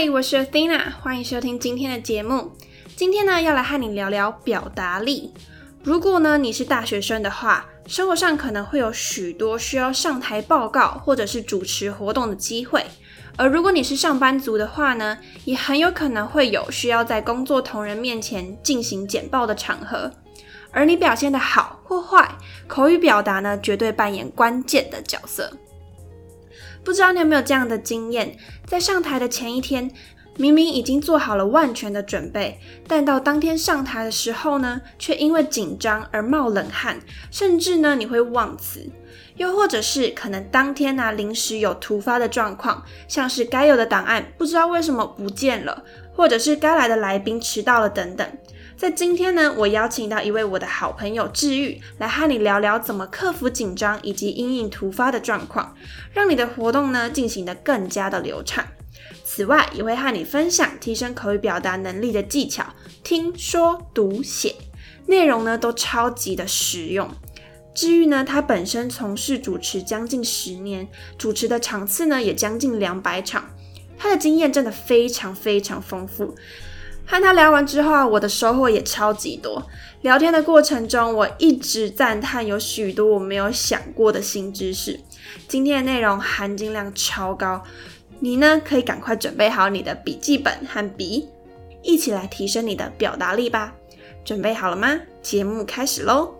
嗨，我是 Athena，欢迎收听今天的节目。今天呢，要来和你聊聊表达力。如果呢你是大学生的话，生活上可能会有许多需要上台报告或者是主持活动的机会。而如果你是上班族的话呢，也很有可能会有需要在工作同仁面前进行简报的场合。而你表现的好或坏，口语表达呢，绝对扮演关键的角色。不知道你有没有这样的经验，在上台的前一天，明明已经做好了万全的准备，但到当天上台的时候呢，却因为紧张而冒冷汗，甚至呢你会忘词，又或者是可能当天呢临时有突发的状况，像是该有的档案不知道为什么不见了，或者是该来的来宾迟到了等等。在今天呢，我邀请到一位我的好朋友治愈，来和你聊聊怎么克服紧张以及阴影突发的状况，让你的活动呢进行的更加的流畅。此外，也会和你分享提升口语表达能力的技巧，听说读写，内容呢都超级的实用。治愈呢，他本身从事主持将近十年，主持的场次呢也将近两百场，他的经验真的非常非常丰富。和他聊完之后，我的收获也超级多。聊天的过程中，我一直赞叹有许多我没有想过的新知识。今天的内容含金量超高，你呢可以赶快准备好你的笔记本和笔，一起来提升你的表达力吧。准备好了吗？节目开始喽！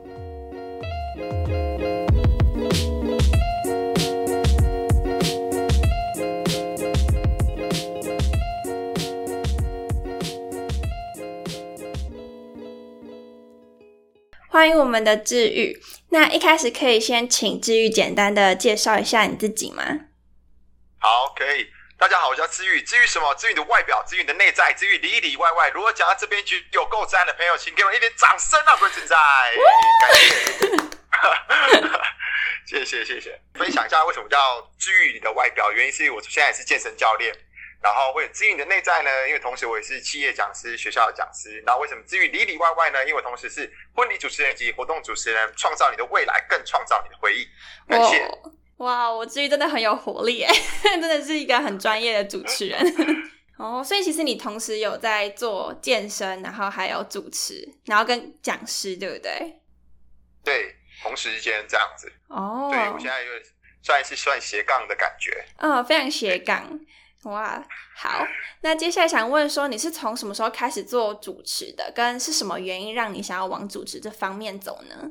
欢迎我们的治愈。那一开始可以先请治愈简单的介绍一下你自己吗？好，可以。大家好，我叫治愈。治愈什么？治愈你的外表，治愈你的内在，治愈里里外外。如果讲到这边就有够赞的朋友，请给我一点掌声啊！各位存在，感谢，谢谢谢谢。分享一下为什么叫治愈你的外表，原因是我现在是健身教练。然后会治愈你的内在呢？因为同时我也是企业讲师、学校的讲师。然后为什么治愈里里外外呢？因为同时是婚礼主持人及活动主持人，创造你的未来，更创造你的回忆。感谢。哇，我治愈真的很有活力哎，真的是一个很专业的主持人。哦，所以其实你同时有在做健身，然后还有主持，然后跟讲师，对不对？对，同时间这样子。哦。对我现在有算是算斜杠的感觉。嗯，非常斜杠。哇，好，那接下来想问说，你是从什么时候开始做主持的？跟是什么原因让你想要往主持这方面走呢？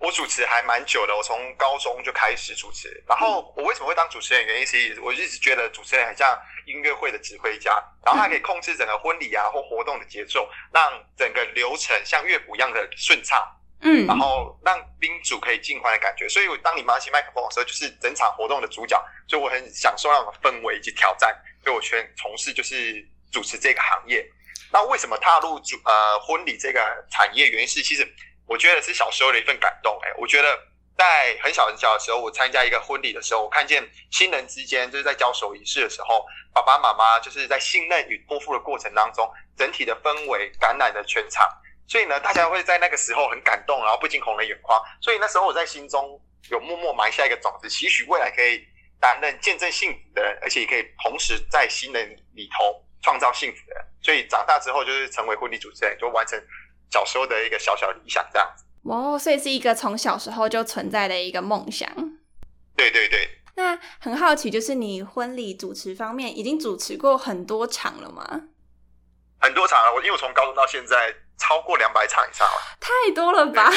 我主持还蛮久的，我从高中就开始主持。然后我为什么会当主持人？原因是我一直觉得主持人很像音乐会的指挥家，然后他可以控制整个婚礼啊或活动的节奏，让整个流程像乐谱一样的顺畅。嗯，然后让宾主可以尽欢的感觉，所以我当你拿起麦克风的时候，就是整场活动的主角，所以我很享受那种氛围以及挑战，所以我全从事就是主持这个行业。那为什么踏入主呃婚礼这个产业？原因是其实我觉得是小时候的一份感动。哎，我觉得在很小很小的时候，我参加一个婚礼的时候，我看见新人之间就是在交手仪式的时候，爸爸妈妈就是在信任与托付的过程当中，整体的氛围感染了全场。所以呢，大家会在那个时候很感动，然后不禁红了眼眶。所以那时候我在心中有默默埋下一个种子，期许未来可以担任见证幸福的人，而且也可以同时在新人里头创造幸福的人。所以长大之后就是成为婚礼主持人，就完成小时候的一个小小理想这样子。哦，所以是一个从小时候就存在的一个梦想。对对对。那很好奇，就是你婚礼主持方面已经主持过很多场了吗？很多场了，我因为我从高中到现在。超过两百场以上了，太多了吧？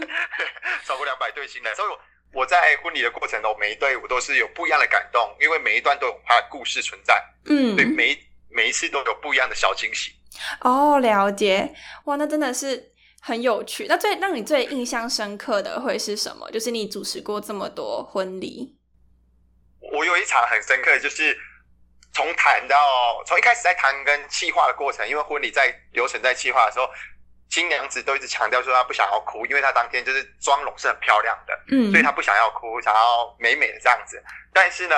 超过两百对新人，所以我在婚礼的过程中，每一对我都是有不一样的感动，因为每一段都有它的故事存在。嗯，对，每每一次都有不一样的小惊喜。哦，了解，哇，那真的是很有趣。那最让你最印象深刻的会是什么？就是你主持过这么多婚礼，我有一场很深刻，就是。从谈到从一开始在谈跟气化的过程，因为婚礼在流程在气化的时候，新娘子都一直强调说她不想要哭，因为她当天就是妆容是很漂亮的，嗯，所以她不想要哭，想要美美的这样子。但是呢，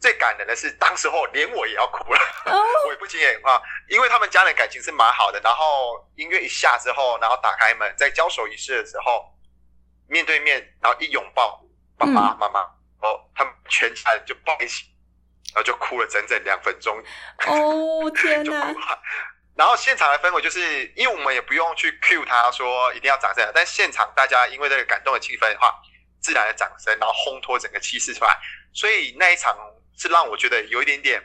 最感人的是当时候连我也要哭了，我也不禁眼眶，因为他们家人感情是蛮好的。然后音乐一下之后，然后打开门，在交手仪式的时候，面对面，然后一拥抱爸爸妈妈，哦，他们全家人就抱一起。然后就哭了整整两分钟。哦天 哪！然后现场的氛围就是，因为我们也不用去 cue 他说一定要掌声，但现场大家因为这个感动的气氛的话，自然的掌声，然后烘托整个气势出来。所以那一场是让我觉得有一点点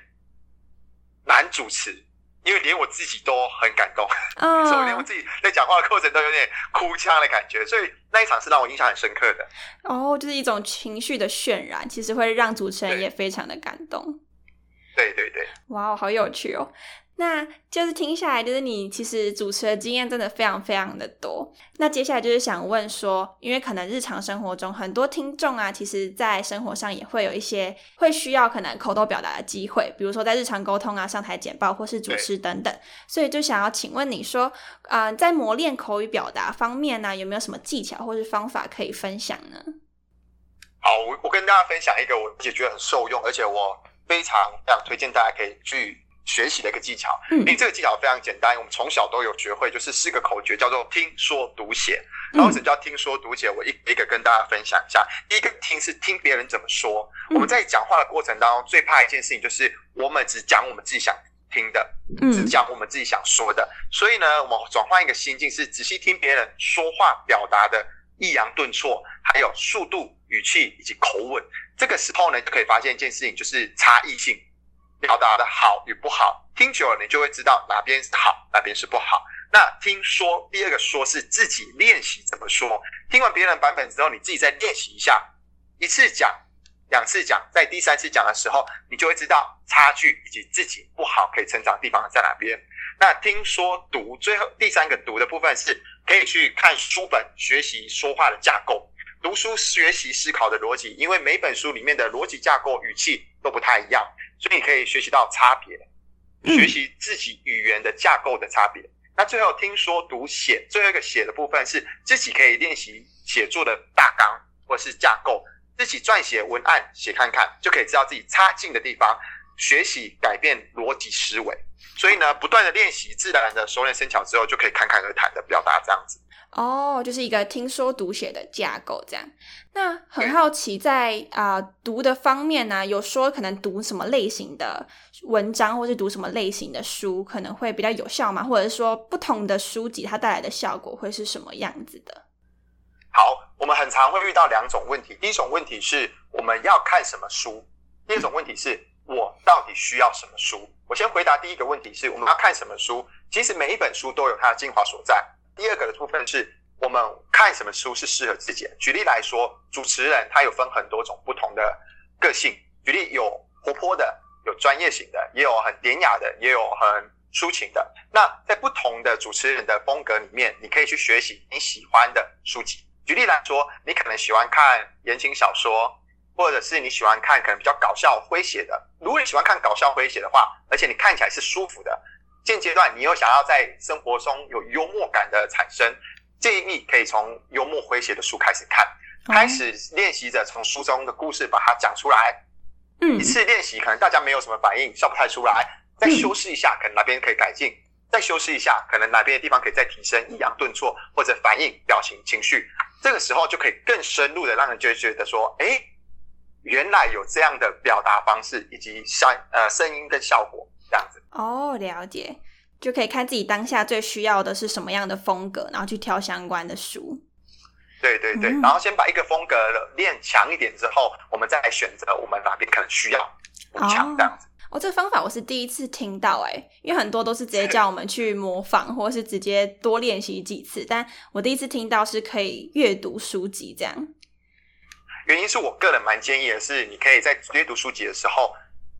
难主持，因为连我自己都很感动，所以连我自己在讲话的过程都有点哭腔的感觉。所以那一场是让我印象很深刻的。哦，就是一种情绪的渲染，其实会让主持人也非常的感动。对对对，哇，好有趣哦。那就是听下来，就是你其实主持的经验真的非常非常的多。那接下来就是想问说，因为可能日常生活中很多听众啊，其实在生活上也会有一些会需要可能口头表达的机会，比如说在日常沟通啊、上台简报或是主持等等。所以就想要请问你说，啊，在磨练口语表达方面呢，有没有什么技巧或是方法可以分享呢？好，我我跟大家分享一个我也觉得很受用，而且我非常非常推荐大家可以去。学习的一个技巧，因为这个技巧非常简单，我们从小都有学会，就是四个口诀，叫做听说读写。然后什么叫听说读写？我一一个跟大家分享一下。第一个听是听别人怎么说。我们在讲话的过程当中，最怕一件事情就是我们只讲我们自己想听的，只讲我们自己想说的。所以呢，我们转换一个心境，是仔细听别人说话表达的抑扬顿挫，还有速度、语气以及口吻。这个时候呢，就可以发现一件事情，就是差异性。表达的好与不好，听久了你就会知道哪边是好，哪边是不好。那听说第二个说是自己练习怎么说，听完别人版本之后，你自己再练习一下，一次讲，两次讲，在第三次讲的时候，你就会知道差距以及自己不好可以成长的地方在哪边。那听说读最后第三个读的部分是可以去看书本学习说话的架构，读书学习思考的逻辑，因为每本书里面的逻辑架构语气都不太一样。所以你可以学习到差别，学习自己语言的架构的差别。那最后听说读写，最后一个写的部分是自己可以练习写作的大纲或是架构，自己撰写文案写看看，就可以知道自己差劲的地方，学习改变逻辑思维。所以呢，不断的练习，自然的熟能生巧之后，就可以侃侃而谈的表达这样子。哦，就是一个听说读写的架构这样。那很好奇，在啊读的方面呢，有说可能读什么类型的文章，或是读什么类型的书可能会比较有效吗？或者是说不同的书籍它带来的效果会是什么样子的？好，我们很常会遇到两种问题。第一种问题是我们要看什么书，第二种问题是我到底需要什么书？我先回答第一个问题，是我们要看什么书。其实每一本书都有它的精华所在。第二个的部分是我们看什么书是适合自己的。举例来说，主持人他有分很多种不同的个性。举例有活泼的，有专业型的，也有很典雅的，也有很抒情的。那在不同的主持人的风格里面，你可以去学习你喜欢的书籍。举例来说，你可能喜欢看言情小说，或者是你喜欢看可能比较搞笑诙谐的。如果你喜欢看搞笑诙谐的话，而且你看起来是舒服的。现阶段，你又想要在生活中有幽默感的产生，建议可以从幽默诙谐的书开始看，开始练习着从书中的故事把它讲出来。嗯，一次练习可能大家没有什么反应，笑不太出来，再修饰一下，可能哪边可以改进，再修饰一下，可能哪边的地方可以再提升，抑扬顿挫或者反应、表情、情绪，这个时候就可以更深入的让人就觉得说，哎，原来有这样的表达方式以及声呃声音跟效果。这样子哦，了解，就可以看自己当下最需要的是什么样的风格，然后去挑相关的书。对对对，然后先把一个风格练强一点之后，我们再来选择我们哪边可能需要强这样子。哦，这个方法我是第一次听到，哎，因为很多都是直接叫我们去模仿，或是直接多练习几次，但我第一次听到是可以阅读书籍这样。原因是我个人蛮建议的是，你可以在阅读书籍的时候。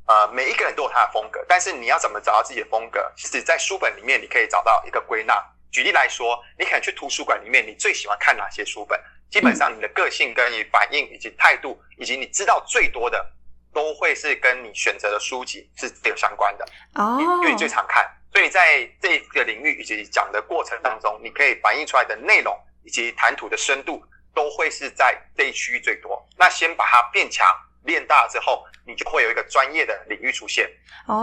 呃，每一个人都有他的风格，但是你要怎么找到自己的风格？其实，在书本里面，你可以找到一个归纳。举例来说，你可能去图书馆里面，你最喜欢看哪些书本？基本上，你的个性跟你反应以及态度，以及你知道最多的，都会是跟你选择的书籍是有相关的哦。因为你最常看，所以在这个领域以及讲的过程当中，你可以反映出来的内容以及谈吐的深度，都会是在这一区域最多。那先把它变强。练大之后，你就会有一个专业的领域出现，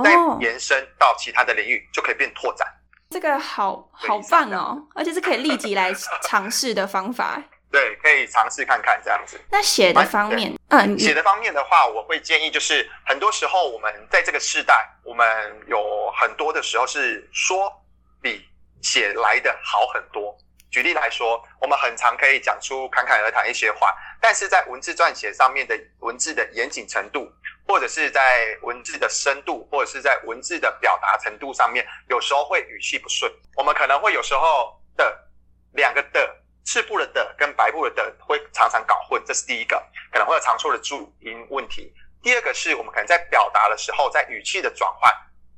再延伸到其他的领域，就可以变拓展。这个好好棒哦，而且是可以立即来尝试的方法。对，可以尝试看看这样子。那写的方面，嗯，写的方面的话，我会建议就是，很多时候我们在这个时代，我们有很多的时候是说比写来的好很多。举例来说，我们很常可以讲出侃侃而谈一些话，但是在文字撰写上面的文字的严谨程度，或者是在文字的深度，或者是在文字的表达程度上面，有时候会语气不顺。我们可能会有时候的两个的赤部的的跟白部的的会常常搞混，这是第一个，可能会有常错的注音问题。第二个是我们可能在表达的时候，在语气的转换，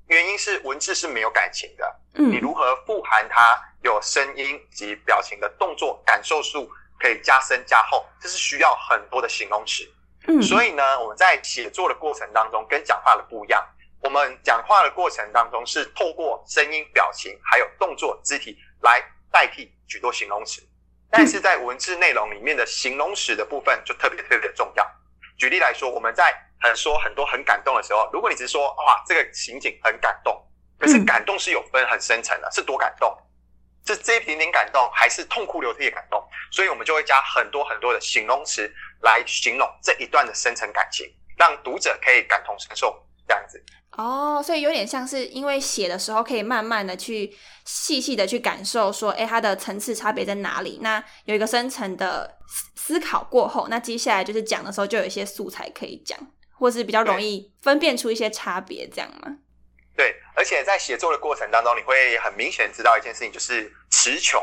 原因是文字是没有感情的，嗯你嗯如何富含它有声音及表情的动作感受数可以加深加厚，这是需要很多的形容词。嗯，所以呢，我们在写作的过程当中跟讲话的不一样。我们讲话的过程当中是透过声音、表情还有动作、肢体来代替许多形容词，但是在文字内容里面的形容词的部分就特别特别的重要。举例来说，我们在很说很多很感动的时候，如果你只是说哇这个情景很感动，可是嗯感动是有分很深层的，是多感动，是这一点点感动，还是痛哭流涕的感动？所以我们就会加很多很多的形容词来形容这一段的深层感情，让读者可以感同身受，这样子。哦，所以有点像是因为写的时候可以慢慢的去细细的去感受，说，哎，它的层次差别在哪里？那有一个深层的思思考过后，那接下来就是讲的时候就有一些素材可以讲，或是比较容易分辨出一些差别，这样吗？对，而且在写作的过程当中，你会很明显知道一件事情，就是词穷。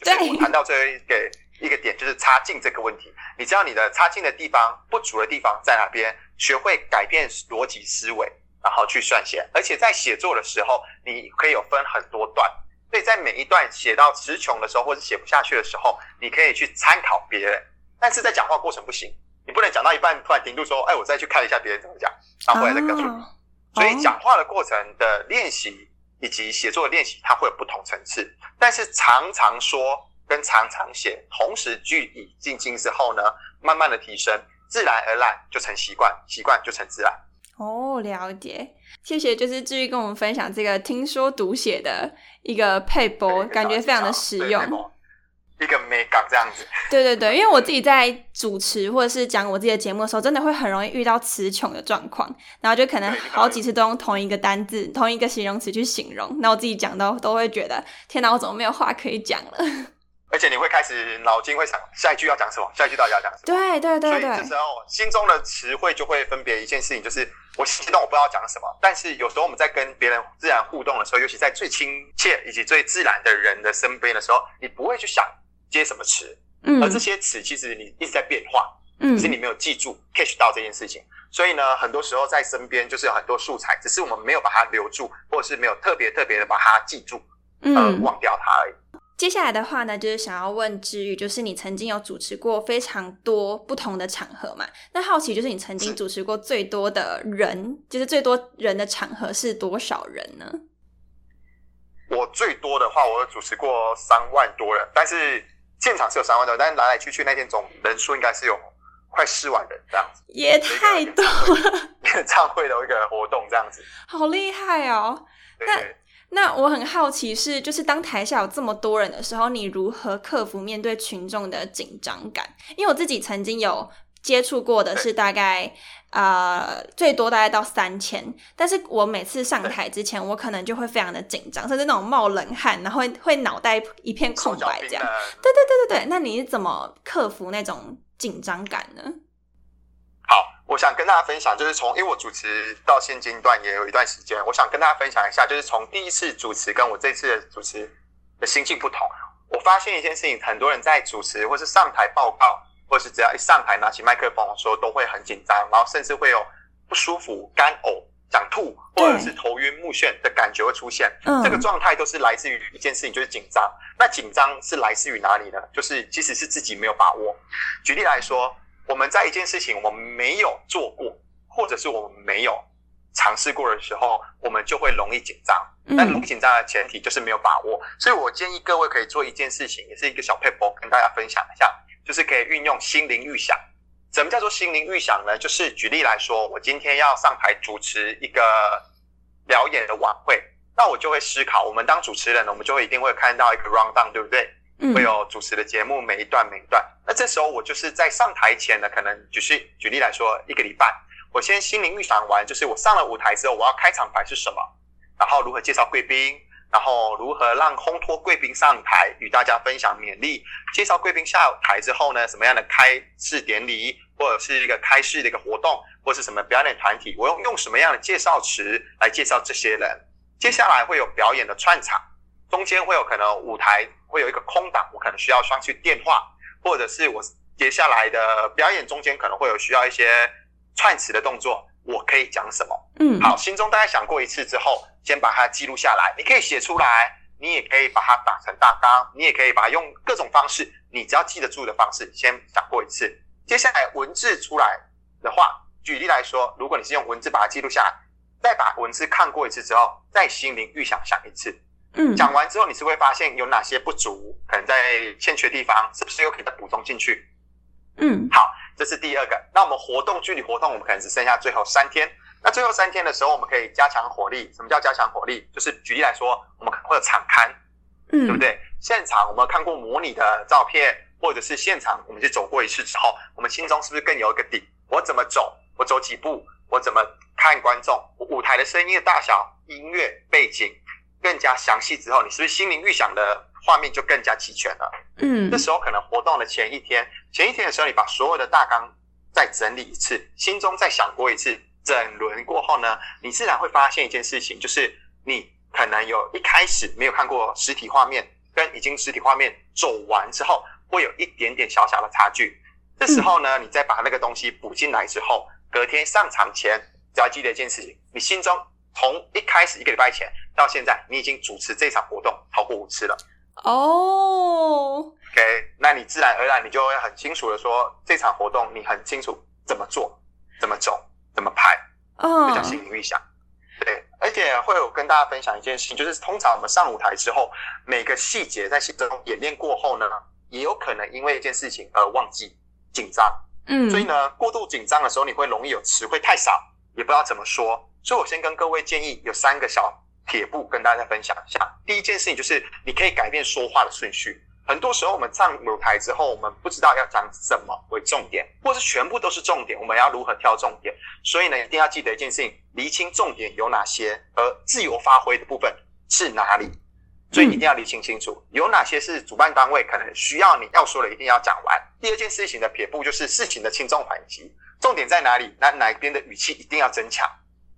就是对我谈到最后一个一个点，就是差劲这个问题。你知道你的差劲的地方、不足的地方在哪边？学会改变逻辑思维，然后去撰写。而且在写作的时候，你可以有分很多段，所以在每一段写到词穷的时候，或者写不下去的时候，你可以去参考别人。但是在讲话过程不行，你不能讲到一半突然停住说：“哎，我再去看一下别人怎么讲，然后回来再告诉你。哦所以讲话的过程的练习以及写作的练习，它会有不同层次。但是常常说跟常常写同时具以进行之后呢，慢慢的提升，自然而然就成习惯，习惯就成自然。哦，了解，谢谢，就是至于跟我们分享这个听说读写的一个配播，感觉非常的实用。一个美感这样子。对对对，因为我自己在主持或者是讲我自己的节目的时候，真的会很容易遇到词穷的状况，然后就可能好几次都用同一个单字、同一个形容词去形容，那我自己讲到都会觉得，天哪，我怎么没有话可以讲了？而且你会开始脑筋会想下一句要讲什么，下一句到底要讲什么。对对对对所以这，时候心中的词汇就会分别一件事情，就是我激动，我不知道讲什么。但是有时候我们在跟别人自然互动的时候，尤其在最亲切以及最自然的人的身边的时候，你不会去想接什么词，嗯而这些词其实你一直在变化，嗯只是你没有记住 catch 到这件事情。所以呢，很多时候在身边就是有很多素材，只是我们没有把它留住，或者是没有特别特别的把它记住，呃，嗯，忘掉它而已。接下来的话呢，就是想要问知宇，就是你曾经有主持过非常多不同的场合嘛？那好奇就是你曾经主持过最多的人，就是最多人的场合是多少人呢？我最多的话，我有主持过三万多人，但是现场是有三万多人，但是来来去去那天总人数应该是有快四万人这样子，也太多了，演唱会的一个活动这样子。好厉害哦！那那我很好奇是，就是当台下有这么多人的时候，你如何克服面对群众的紧张感？因为我自己曾经有接触过的是大概呃最多大概到三千，但是我每次上台之前，我可能就会非常的紧张，甚至那种冒冷汗，然后会会脑袋一片空白这样。对对对对对，那你是怎么克服那种紧张感呢？好，我想跟大家分享，就是从因为我主持到现阶段也有一段时间，我想跟大家分享一下，就是从第一次主持跟我这次的主持的心境不同。我发现一件事情，很多人在主持或是上台报告，或是只要一上台拿起麦克风的时候，都会很紧张，然后甚至会有不舒服、干呕、想吐，或者是头晕目眩的感觉会出现。嗯，这个状态都是来自于一件事情，就是紧张。那紧张是来自于哪里呢？就是其实是自己没有把握。举例来说，我们在一件事情我们没有做过，或者是我们没有尝试过的时候，我们就会容易紧张。但容易嗯紧张的前提就是没有把握。所以我建议各位可以做一件事情，也是一个小 paper 跟大家分享一下，就是可以运用心灵预想。什么叫做心灵预想呢？就是举例来说，我今天要上台主持一个表演的晚会，那我就会思考，我们当主持人呢，我们就会一定会看到一个 round down，对不对？嗯会有主持的节目，每一段每一段。那这时候我就是在上台前呢，可能就是举例来说，一个礼拜，我先心灵预想完，就是我上了舞台之后，我要开场白是什么，然后如何介绍贵宾，然后如何让烘托贵宾上台与大家分享勉励，介绍贵宾下台之后呢，什么样的开式典礼，或者是一个开式的一个活动，或是什么表演团体，我用用什么样的介绍词来介绍这些人。接下来会有表演的串场，中间会有可能舞台会有一个空档，我可能需要上去电话，或者是我接下来的表演中间可能会有需要一些串词的动作，我可以讲什么？嗯，好，心中大概想过一次之后，先把它记录下来。你可以写出来，你也可以把它打成大纲，你也可以把它用各种方式，你只要记得住的方式，先想过一次。接下来文字出来的话，举例来说，如果你是用文字把它记录下来，再把文字看过一次之后，再心灵预想想一次。嗯，讲完之后，你是会发现有哪些不足，可能在欠缺地方，是不是又可以再补充进去？嗯好，这是第二个。那我们活动距离活动，我们可能只剩下最后三天。那最后三天的时候，我们可以加强火力。什么叫加强火力？就是举例来说，我们可能会有场刊，嗯，对不？对？现场我们看过模拟的照片，或者是现场我们去走过一次之后，我们心中是不是更有一个底？我怎么走？我走几步？我怎么看观众？我舞台的声音的大小、音乐背景更加详细之后，你是不是心灵预想的画面就更加齐全了？嗯这时候可能活动的前一天，前一天的时候，你把所有的大纲再整理一次，心中再想过一次，整轮过后呢，你自然会发现一件事情，就是你可能有一开始没有看过实体画面，跟已经实体画面走完之后，会有一点点小小的差距。这时候呢，你再把那个东西补进来之后，隔天上场前，只要记得一件事情，你心中从一开始一个礼拜前到现在，你已经主持这场活动超过五次了。哦，OK，那你自然而然你就会很清楚的说，这场活动你很清楚怎么做、怎么走、怎么排，哦这叫心灵预想。对，而且会有跟大家分享一件事情，就是通常我们上舞台之后，每个细节在心中演练过后呢，也有可能因为一件事情而忘记、紧张。嗯，所以呢，过度紧张的时候，你会容易有词汇太少，也不知道怎么说。所以我先跟各位建议有三个小撇步跟大家分享一下。第一件事情就是你可以改变说话的顺序。很多时候我们上舞台之后，我们不知道要讲什么为重点，或是全部都是重点，我们要如何挑重点？所以呢，一定要记得一件事情：厘清重点有哪些，而自由发挥的部分是哪里。所以一定要理清清楚，有哪些是主办单位可能需要你要说的一定要讲完。第二件事情的撇步就是事情的轻重缓急，重点在哪里？那哪边的语气一定要增强，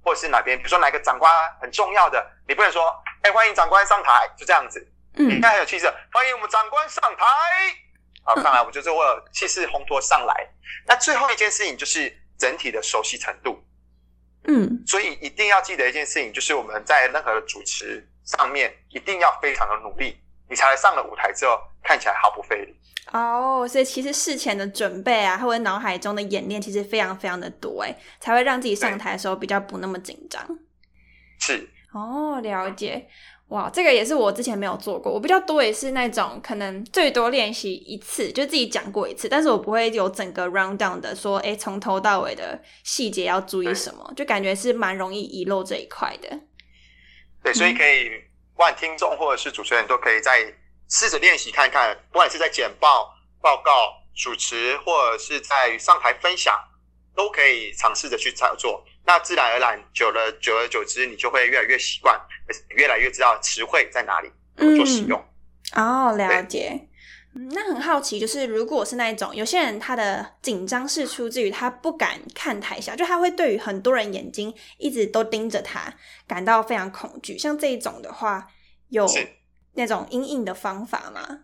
或者是哪边，比如说哪个长官很重要的，你不能说，哎，欢迎长官上台，就这样子，嗯，应该很有气势，欢迎我们长官上台。好，上来我就是为了气势烘托上来。那最后一件事情就是整体的熟悉程度。嗯所以一定要记得一件事情，就是我们在任何的主持上面一定要非常的努力，你才上了舞台之后看起来毫不费力。哦，所以其实事前的准备啊，或者脑海中的演练，其实非常非常的多，哎，才会让自己上台的时候比较不那么紧张。是，哦，了解。哇，这个也是我之前没有做过，我比较多也是那种可能最多练习一次，就自己讲过一次，但是我不会有整个 round down 的说，诶，从头到尾的细节要注意什么，就感觉是蛮容易遗漏这一块的。对，所以可以，不管听众或者是主持人都可以再试着练习看看，不管是在简报、报告、主持，或者是在上台分享，都可以尝试着去操作。那自然而然，久了，久而久之，你就会越来越习惯，越来越知道词汇在哪里做使用。哦，了解。嗯，那很好奇，就是如果是那一种有些人他的紧张是出自于他不敢看台下，就他会对于很多人眼睛一直都盯着他，感到非常恐惧。像这一种的话，有是那种阴影的方法吗？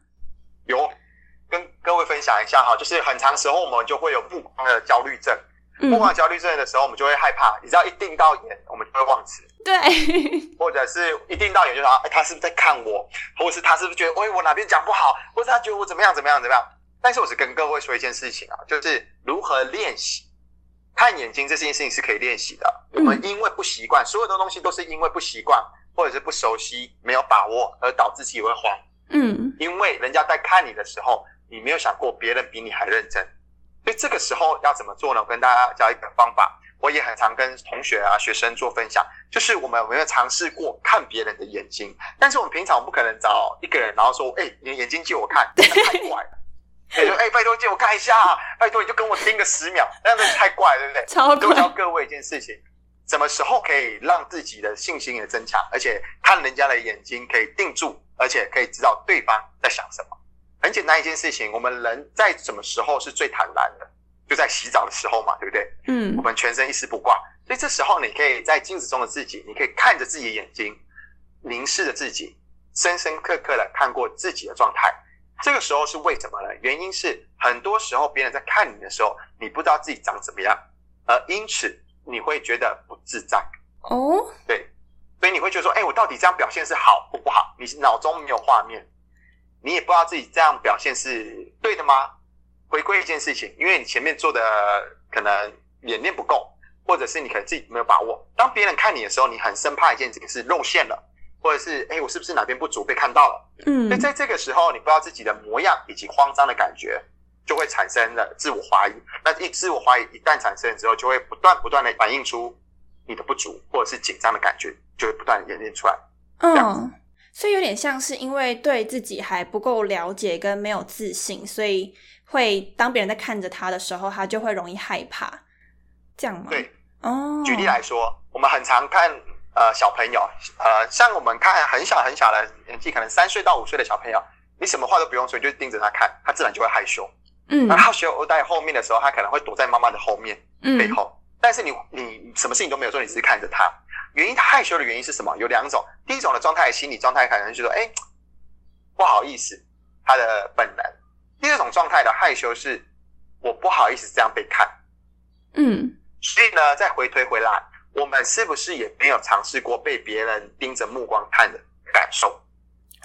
有跟各位分享一下哈，就是很长时候我们就会有目光的焦虑症。嗯目光焦虑症的时候，我们就会害怕，你知道一定到眼，我们就会忘词，对，或者是一定到眼就说，哎，他是不是在看我，或者是他是不是觉得，哎，我哪边讲不好，或是他觉得我怎么样怎么样怎么样。但是我只跟各位说一件事情啊，就是如何练习看眼睛这件事情是可以练习的。我们因为不习惯，所有的东西都是因为不习惯或者是不熟悉、没有把握而导致自己会慌。嗯因为人家在看你的时候，你没有想过别人比你还认真，所以这个时候要怎么做呢？我跟大家教一个方法，我也很常跟同学啊、学生做分享，就是我们有没有尝试过看别人的眼睛？但是我们平常不可能找一个人，然后说：“哎，你的眼睛借我看。”太怪了。你说：“哎，拜托借我看一下，拜托你就跟我盯个十秒。”那样子太怪，对不对？超怪。教各位一件事情，什么时候可以让自己的信心也增强，而且看人家的眼睛可以定住，而且可以知道对方在想什么？很简单一件事情，我们人在什么时候是最坦然的？就在洗澡的时候嘛，对不对？嗯，我们全身一丝不挂，所以这时候你可以在镜子中的自己，你可以看着自己的眼睛，凝视着自己，深深刻刻的看过自己的状态。这个时候是为什么呢？原因是很多时候别人在看你的时候，你不知道自己长怎么样，而因此你会觉得不自在。哦，对，所以你会觉得说，哎，我到底这样表现是好或不好？你脑中没有画面，你也不知道自己这样表现是对的吗？回归一件事情，因为你前面做的可能演练不够，或者是你可能自己没有把握。当别人看你的时候，你很生怕一件事情是露馅了，或者是哎，我是不是哪边不足被看到了？嗯，所以在这个时候，你不知道自己的模样以及慌张的感觉，就会产生了自我怀疑。那一自我怀疑一旦产生之后，就会不断不断的反映出你的不足，或者是紧张的感觉，就会不断演练出来。嗯，所以有点像是因为对自己还不够了解跟没有自信，所以。会当别人在看着他的时候，他就会容易害怕，这样吗？对，哦。举例来说，我们很常看呃小朋友，呃，像我们看很小很小的年纪，可能三岁到五岁的小朋友，你什么话都不用说，你就盯着他看，他自然就会害羞。嗯。然后害羞在后面的时候，他可能会躲在妈妈的后面背后，但是你你什么事情都没有做，你只是看着他。原因他害羞的原因是什么？有两种，第一种的状态，心理状态可能就说，哎，不好意思，他的本能。第二种状态的害羞是，我不好意思这样被看，嗯，所以呢，再回推回来，我们是不是也没有尝试过被别人盯着目光看的感受？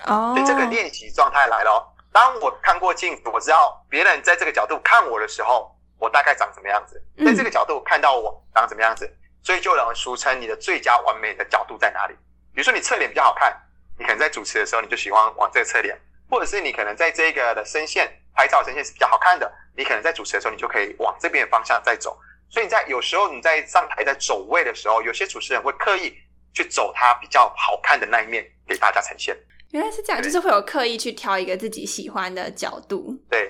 哦，所以这个练习状态来了。当我看过镜子，我知道别人在这个角度看我的时候，我大概长什么样子，在这个角度看到我长什么样子，所以就有人俗称你的最佳完美的角度在哪里？比如说你侧脸比较好看，你可能在主持的时候你就喜欢往这个侧脸，或者是你可能在这个的声线。拍照声线是比较好看的，你可能在主持的时候，你就可以往这边的方向再走。所以你在有时候你在上台在走位的时候，有些主持人会刻意去走他比较好看的那一面给大家呈现。原来是这样，就是会有刻意去挑一个自己喜欢的角度。对，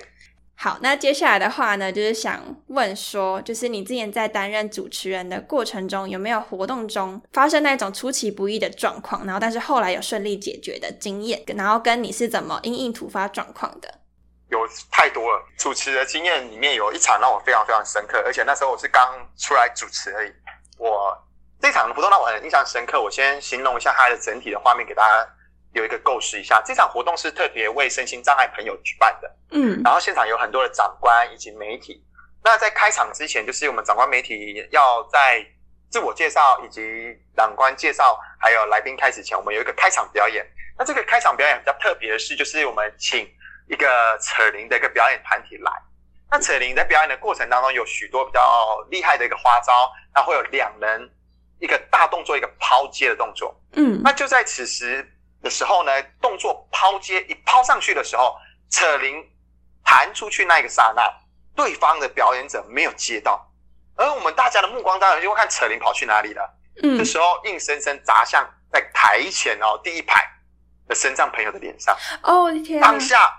好，那接下来的话呢，就是想问说，就是你之前在担任主持人的过程中，有没有活动中发生那种出其不意的状况，然后但是后来有顺利解决的经验，然后跟你是怎么因应突发状况的？有太多了，主持的经验里面有一场让我非常非常深刻，而且那时候我是刚出来主持而已。我这场活动让我很印象深刻。我先形容一下它的整体的画面，给大家有一个构思一下。这场活动是特别为身心障碍朋友举办的，嗯，然后现场有很多的长官以及媒体。那在开场之前，就是我们长官媒体要在自我介绍以及长官介绍还有来宾开始前，我们有一个开场表演。那这个开场表演比较特别的是，就是我们请。一个扯铃的一个表演团体来，那扯铃在表演的过程当中有许多比较厉害的一个花招，那会有两人一个大动作，一个抛接的动作。嗯，那就在此时的时候呢，动作抛接一抛上去的时候，扯铃弹出去那一个刹那，对方的表演者没有接到，而我们大家的目光当然就会看扯铃跑去哪里了。嗯，这时候硬生生砸向在台前哦第一排的身障朋友的脸上。哦，我的天！当下。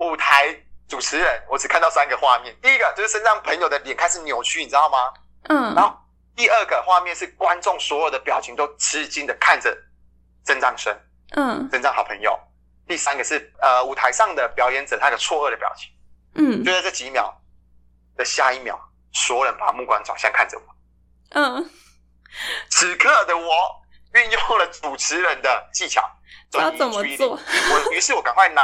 舞台主持人，我只看到三个画面。第一个就是身上朋友的脸开始扭曲，你知道吗？嗯。然后第二个画面是观众所有的表情都吃惊的看着曾障生，嗯，真正好朋友。第三个是呃舞台上的表演者他的错愕的表情，嗯，就在这几秒的下一秒，所有人把目光转向看着我，嗯。此刻的我运用了主持人的技巧，要怎么做？我于是我赶快拿。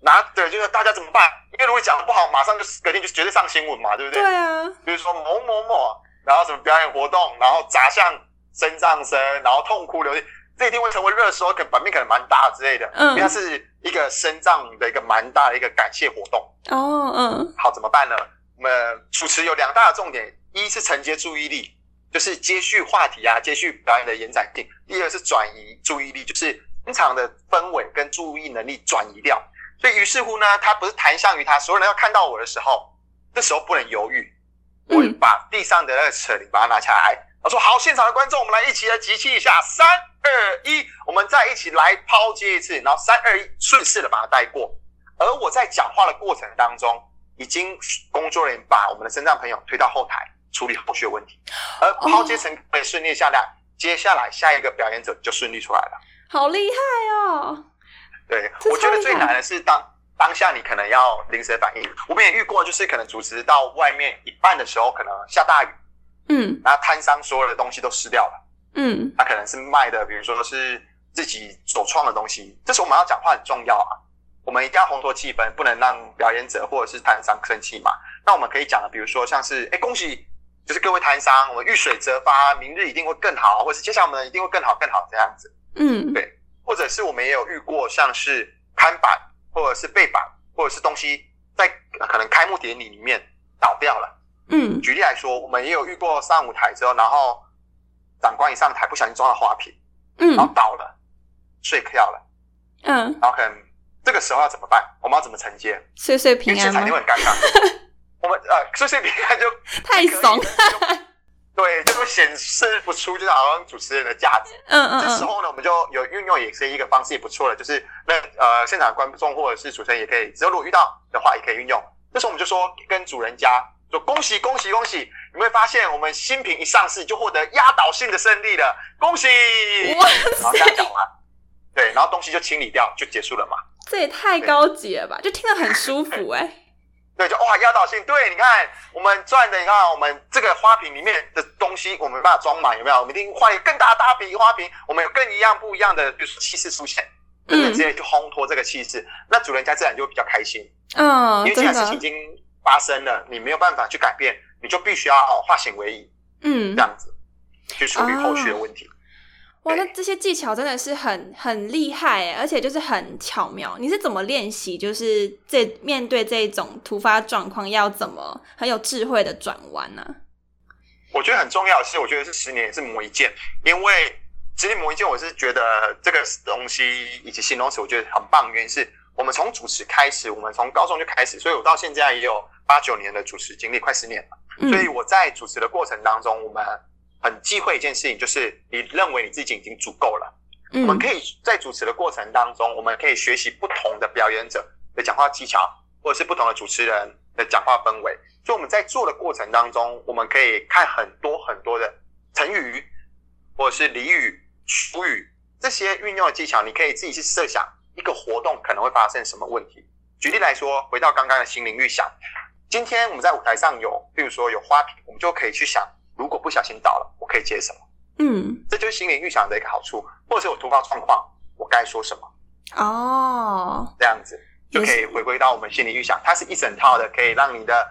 拿对，就是大家怎么办？因为如果讲的不好，马上就隔天就绝对上新闻嘛，对不对？对啊。比如说某某某，然后什么表演活动，然后砸向身上身，然后痛哭流涕，这一定会成为热搜，可版面可能蛮大之类的。嗯。因为它是一个深藏的一个蛮大的一个感谢活动。哦，嗯。好，怎么办呢？我们主持有两大的重点，一是承接注意力，就是接续话题啊，接续表演的延展性；第二是转移注意力，就是现场的氛围跟注意能力转移掉。所以于是乎呢，他不是弹向于他，所有人要看到我的时候，这时候不能犹豫，我把地上的那个扯铃把它拿下来，我说好，现场的观众，我们来一起来集气一下，三二一，我们再一起来抛接一次，然后三二一，顺势的把它带过。而我在讲话的过程当中，已经工作人员把我们的身障朋友推到后台处理后续的问题，而抛接成功顺利下来，接下来下一个表演者就顺利出来了。好厉害哦！对，我觉得最难的是当当下你可能要临时反应。我们也遇过，就是可能主持到外面一半的时候，可能下大雨，嗯然后摊商所有的东西都失掉了。嗯他可能是卖的，比如说是自己所创的东西，这时候我们要讲话很重要啊。我们一定要烘托气氛，不能让表演者或者是摊商生气嘛。那我们可以讲的，比如说像是，哎，恭喜，就是各位摊商，我们遇水则发，明日一定会更好，或者是接下来我们一定会更好更好这样子。嗯对或者是我们也有遇过，像是看板或者是背板，或者是东西在呃可能开幕典礼里面倒掉了。嗯举例来说，我们也有遇过上舞台之后，然后长官一上台不小心撞到花瓶，嗯然后嗯倒了，碎掉了，嗯，然后可能这个时候要怎么办？我们要怎么承接？岁岁因平安吗为现场一定？会很尴尬。我们呃，碎碎平安就 太怂了，对，就会显示不出就是好像主持人的价值。嗯嗯嗯这时候呢，我们就有运用，也是一个方式，也不错的，就是那呃现场观众或者是主持人也可以，只要如果遇到的话，也可以运用。这时候我们就说跟主人家说恭喜恭喜恭喜！你会发现我们新品一上市就获得压倒性的胜利了，恭喜！哇然后这样讲完，对，然后东西就清理掉就结束了嘛。这也太高级了吧，就听得很舒服 哎。对，就哇压倒性，对，你看我们赚的，你看我们这个花瓶里面的东西，我们没办法装满，有没有？我们一定换一个更大的大瓶花瓶，我们有更一样不一样的，就是气势出现，嗯之类去烘托这个气势，那主人家自然就会比较开心，嗯，因为既真的然事情已，经发生了，你没有办法去改变，你就必须要化险为夷，嗯这，样子去处理后续的问题。哇，那这些技巧真的是很很厉害哎，而且就是很巧妙。你是怎么练习？就是这面对这种突发状况，要怎么很有智慧的转弯呢？我觉得很重要的是，我觉得是十年也是磨一剑，因为十年磨一剑，我是觉得这个东西以及形容词，我觉得很棒。原因是我们从主持开始，我们从高中就开始，所以我到现在也有八九年的主持经历，快十年了。嗯所以我在主持的过程当中，我们很忌讳一件事情，就是你认为你自己已经足够了。我们嗯可以在主持的过程当中，我们可以学习不同的表演者的讲话技巧，或者是不同的主持人的讲话氛围。所以我们在做的过程当中，我们可以看很多很多的成语，或者是俚语、俗语这些运用的技巧，你可以自己去设想一个活动可能会发生什么问题。举例来说，回到刚刚的心灵预想，今天我们在舞台上有，比如说有花瓶，我们就可以去想，如果不小心倒了，我可以接什么。嗯这就是心理预想的一个好处，或者是有突发状况，我该说什么，哦，这样子就可以回归到我们心理预想，它是一整套的，可以让你的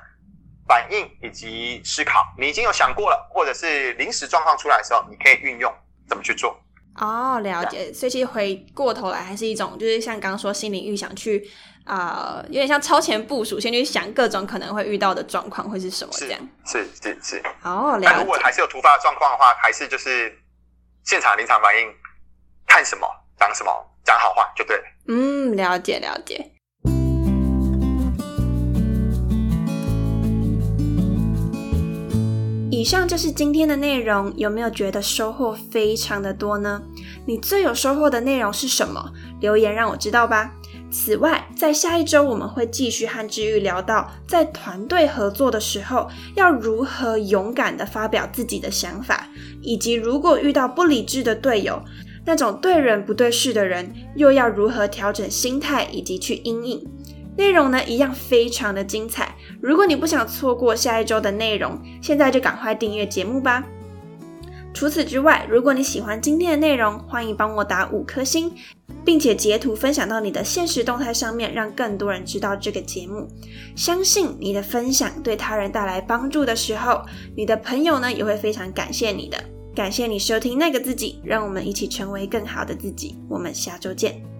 反应以及思考，你已经有想过了，或者是临时状况出来的时候，你可以运用怎么去做。哦，了解。所以其实回过头来，还是一种就是像刚刚说心理预想去啊、呃有点像超前部署，先去想各种可能会遇到的状况会是什么这是样。是是是，哦，那如果。还是有突发状况的话，还是就是现场临场反应，看什么讲什么，讲好话就对了。嗯，了解了解。以上就是今天的内容，有没有觉得收获非常的多呢？你最有收获的内容是什么？留言让我知道吧。此外，在下一周我们会继续和治愈聊到，在团队合作的时候，要如何勇敢的发表自己的想法，以及如果遇到不理智的队友，那种对人不对事的人，又要如何调整心态以及去应应。内容呢，一样非常的精彩。如果你不想错过下一周的内容，现在就赶快订阅节目吧。除此之外，如果你喜欢今天的内容，欢迎帮我打五颗星，并且截图分享到你的现实动态上面，让更多人知道这个节目。相信你的分享对他人带来帮助的时候，你的朋友呢也会非常感谢你的。感谢你收听那个自己，让我们一起成为更好的自己。我们下周见。